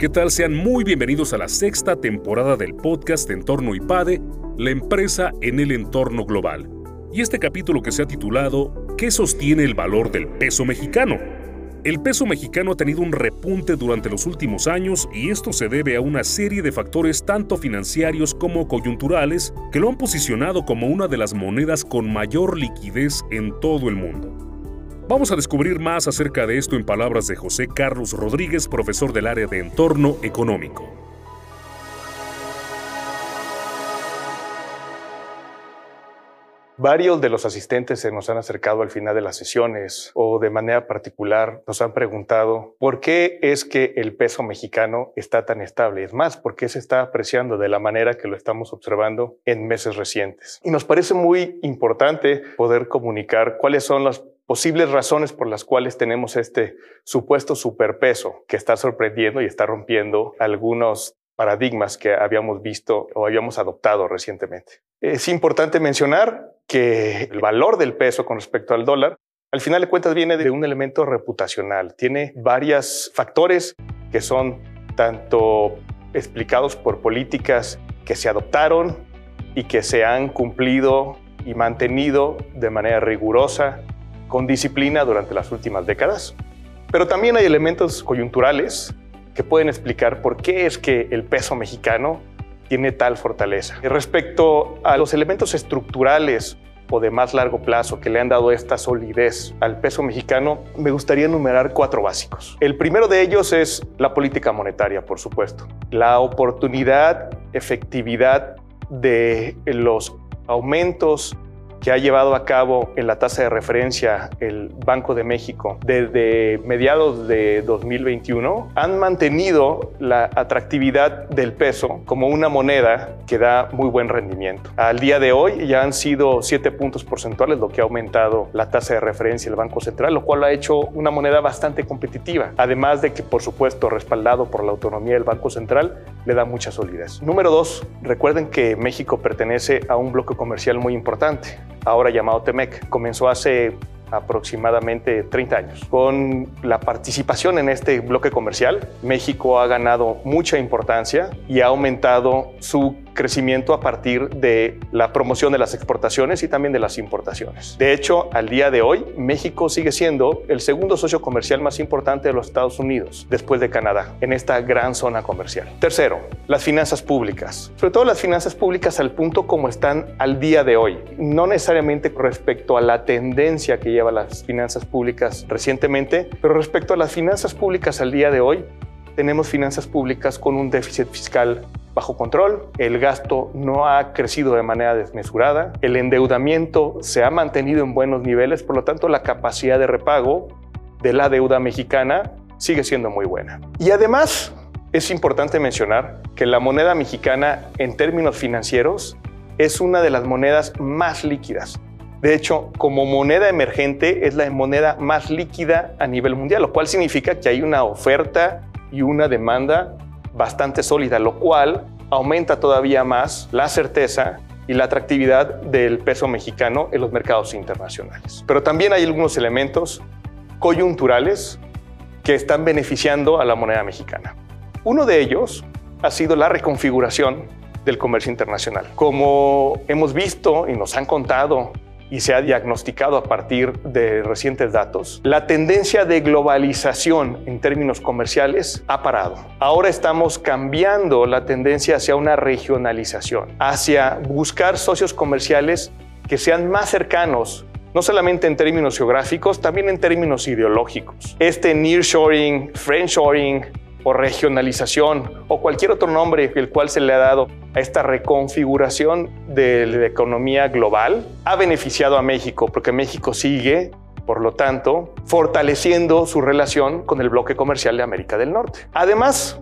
¿Qué tal? Sean muy bienvenidos a la sexta temporada del podcast Entorno IPADE, la empresa en el entorno global. Y este capítulo que se ha titulado ¿Qué sostiene el valor del peso mexicano? El peso mexicano ha tenido un repunte durante los últimos años y esto se debe a una serie de factores tanto financieros como coyunturales que lo han posicionado como una de las monedas con mayor liquidez en todo el mundo. Vamos a descubrir más acerca de esto en palabras de José Carlos Rodríguez, profesor del área de entorno económico. Varios de los asistentes se nos han acercado al final de las sesiones o de manera particular nos han preguntado por qué es que el peso mexicano está tan estable. Es más, por qué se está apreciando de la manera que lo estamos observando en meses recientes. Y nos parece muy importante poder comunicar cuáles son las posibles razones por las cuales tenemos este supuesto superpeso que está sorprendiendo y está rompiendo algunos paradigmas que habíamos visto o habíamos adoptado recientemente. Es importante mencionar que el valor del peso con respecto al dólar, al final de cuentas viene de un elemento reputacional. Tiene varios factores que son tanto explicados por políticas que se adoptaron y que se han cumplido y mantenido de manera rigurosa con disciplina durante las últimas décadas. Pero también hay elementos coyunturales que pueden explicar por qué es que el peso mexicano tiene tal fortaleza. Respecto a los elementos estructurales o de más largo plazo que le han dado esta solidez al peso mexicano, me gustaría enumerar cuatro básicos. El primero de ellos es la política monetaria, por supuesto. La oportunidad, efectividad de los aumentos que ha llevado a cabo en la tasa de referencia el Banco de México desde mediados de 2021 han mantenido la atractividad del peso como una moneda que da muy buen rendimiento. Al día de hoy ya han sido 7 puntos porcentuales lo que ha aumentado la tasa de referencia del Banco Central, lo cual ha hecho una moneda bastante competitiva. Además de que, por supuesto, respaldado por la autonomía del Banco Central, le da mucha solidez. Número dos, recuerden que México pertenece a un bloque comercial muy importante ahora llamado TEMEC. Comenzó hace aproximadamente 30 años. Con la participación en este bloque comercial, México ha ganado mucha importancia y ha aumentado su crecimiento a partir de la promoción de las exportaciones y también de las importaciones. De hecho, al día de hoy, México sigue siendo el segundo socio comercial más importante de los Estados Unidos, después de Canadá, en esta gran zona comercial. Tercero, las finanzas públicas. Sobre todo las finanzas públicas al punto como están al día de hoy. No necesariamente respecto a la tendencia que lleva las finanzas públicas recientemente, pero respecto a las finanzas públicas al día de hoy, tenemos finanzas públicas con un déficit fiscal bajo control, el gasto no ha crecido de manera desmesurada, el endeudamiento se ha mantenido en buenos niveles, por lo tanto la capacidad de repago de la deuda mexicana sigue siendo muy buena. Y además es importante mencionar que la moneda mexicana en términos financieros es una de las monedas más líquidas. De hecho, como moneda emergente es la moneda más líquida a nivel mundial, lo cual significa que hay una oferta y una demanda bastante sólida, lo cual aumenta todavía más la certeza y la atractividad del peso mexicano en los mercados internacionales. Pero también hay algunos elementos coyunturales que están beneficiando a la moneda mexicana. Uno de ellos ha sido la reconfiguración del comercio internacional. Como hemos visto y nos han contado y se ha diagnosticado a partir de recientes datos, la tendencia de globalización en términos comerciales ha parado. Ahora estamos cambiando la tendencia hacia una regionalización, hacia buscar socios comerciales que sean más cercanos no solamente en términos geográficos, también en términos ideológicos. Este nearshoring, friendshoring, o regionalización o cualquier otro nombre el cual se le ha dado a esta reconfiguración de la economía global ha beneficiado a México porque México sigue por lo tanto, fortaleciendo su relación con el bloque comercial de América del Norte. Además,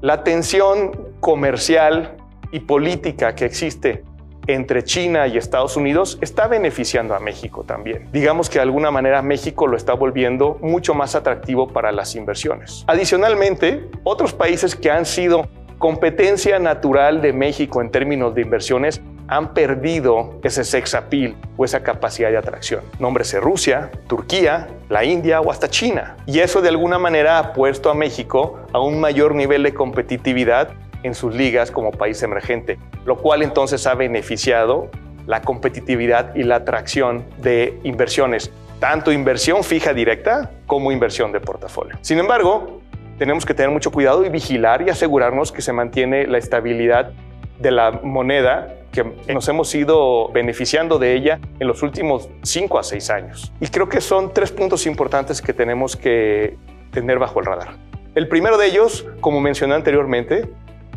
la tensión comercial y política que existe entre China y Estados Unidos está beneficiando a México también. Digamos que de alguna manera México lo está volviendo mucho más atractivo para las inversiones. Adicionalmente, otros países que han sido competencia natural de México en términos de inversiones han perdido ese sex appeal o esa capacidad de atracción. Nómbrese Rusia, Turquía, la India o hasta China. Y eso de alguna manera ha puesto a México a un mayor nivel de competitividad en sus ligas como país emergente, lo cual entonces ha beneficiado la competitividad y la atracción de inversiones, tanto inversión fija directa como inversión de portafolio. Sin embargo, tenemos que tener mucho cuidado y vigilar y asegurarnos que se mantiene la estabilidad de la moneda que nos hemos ido beneficiando de ella en los últimos 5 a 6 años. Y creo que son tres puntos importantes que tenemos que tener bajo el radar. El primero de ellos, como mencioné anteriormente,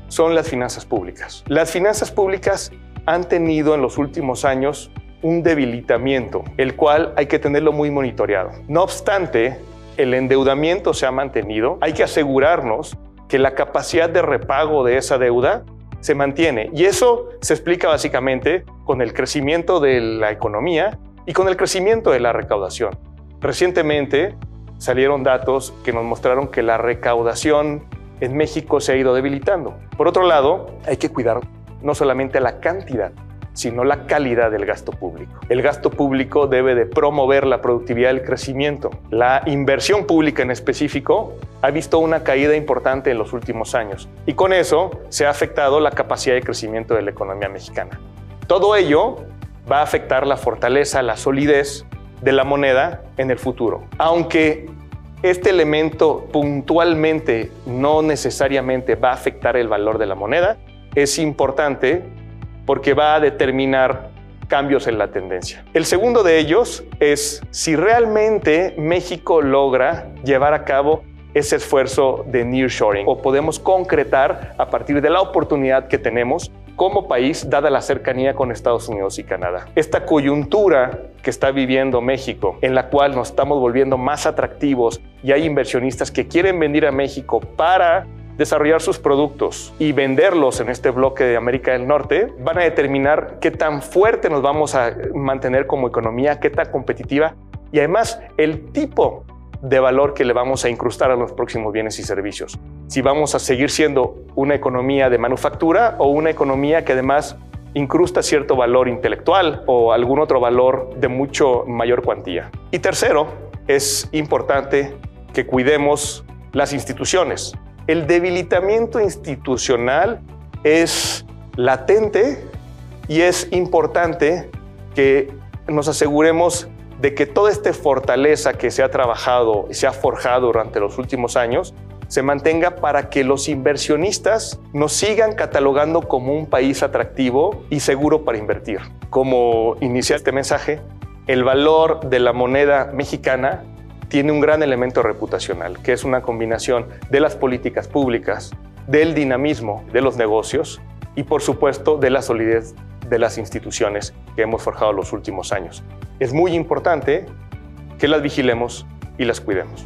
son las finanzas públicas. Las finanzas públicas han tenido en los últimos años un debilitamiento, el cual hay que tenerlo muy monitoreado. No obstante, el endeudamiento se ha mantenido, hay que asegurarnos que la capacidad de repago de esa deuda se mantiene. Y eso se explica básicamente con el crecimiento de la economía y con el crecimiento de la recaudación. Recientemente salieron datos que nos mostraron que la recaudación en México se ha ido debilitando. Por otro lado, hay que cuidar no solamente la cantidad, sino la calidad del gasto público. El gasto público debe de promover la productividad y el crecimiento. La inversión pública en específico ha visto una caída importante en los últimos años y con eso se ha afectado la capacidad de crecimiento de la economía mexicana. Todo ello va a afectar la fortaleza, la solidez de la moneda en el futuro. Aunque este elemento puntualmente no necesariamente va a afectar el valor de la moneda, es importante porque va a determinar cambios en la tendencia. El segundo de ellos es si realmente México logra llevar a cabo ese esfuerzo de nearshoring o podemos concretar a partir de la oportunidad que tenemos como país dada la cercanía con Estados Unidos y Canadá. Esta coyuntura que está viviendo México, en la cual nos estamos volviendo más atractivos y hay inversionistas que quieren venir a México para desarrollar sus productos y venderlos en este bloque de América del Norte, van a determinar qué tan fuerte nos vamos a mantener como economía, qué tan competitiva y además el tipo de valor que le vamos a incrustar a los próximos bienes y servicios. Si vamos a seguir siendo una economía de manufactura o una economía que además incrusta cierto valor intelectual o algún otro valor de mucho mayor cuantía. Y tercero, es importante que cuidemos las instituciones. El debilitamiento institucional es latente y es importante que nos aseguremos de que toda esta fortaleza que se ha trabajado y se ha forjado durante los últimos años se mantenga para que los inversionistas nos sigan catalogando como un país atractivo y seguro para invertir. Como inicia este mensaje, el valor de la moneda mexicana tiene un gran elemento reputacional, que es una combinación de las políticas públicas, del dinamismo de los negocios y por supuesto de la solidez de las instituciones que hemos forjado los últimos años. Es muy importante que las vigilemos y las cuidemos.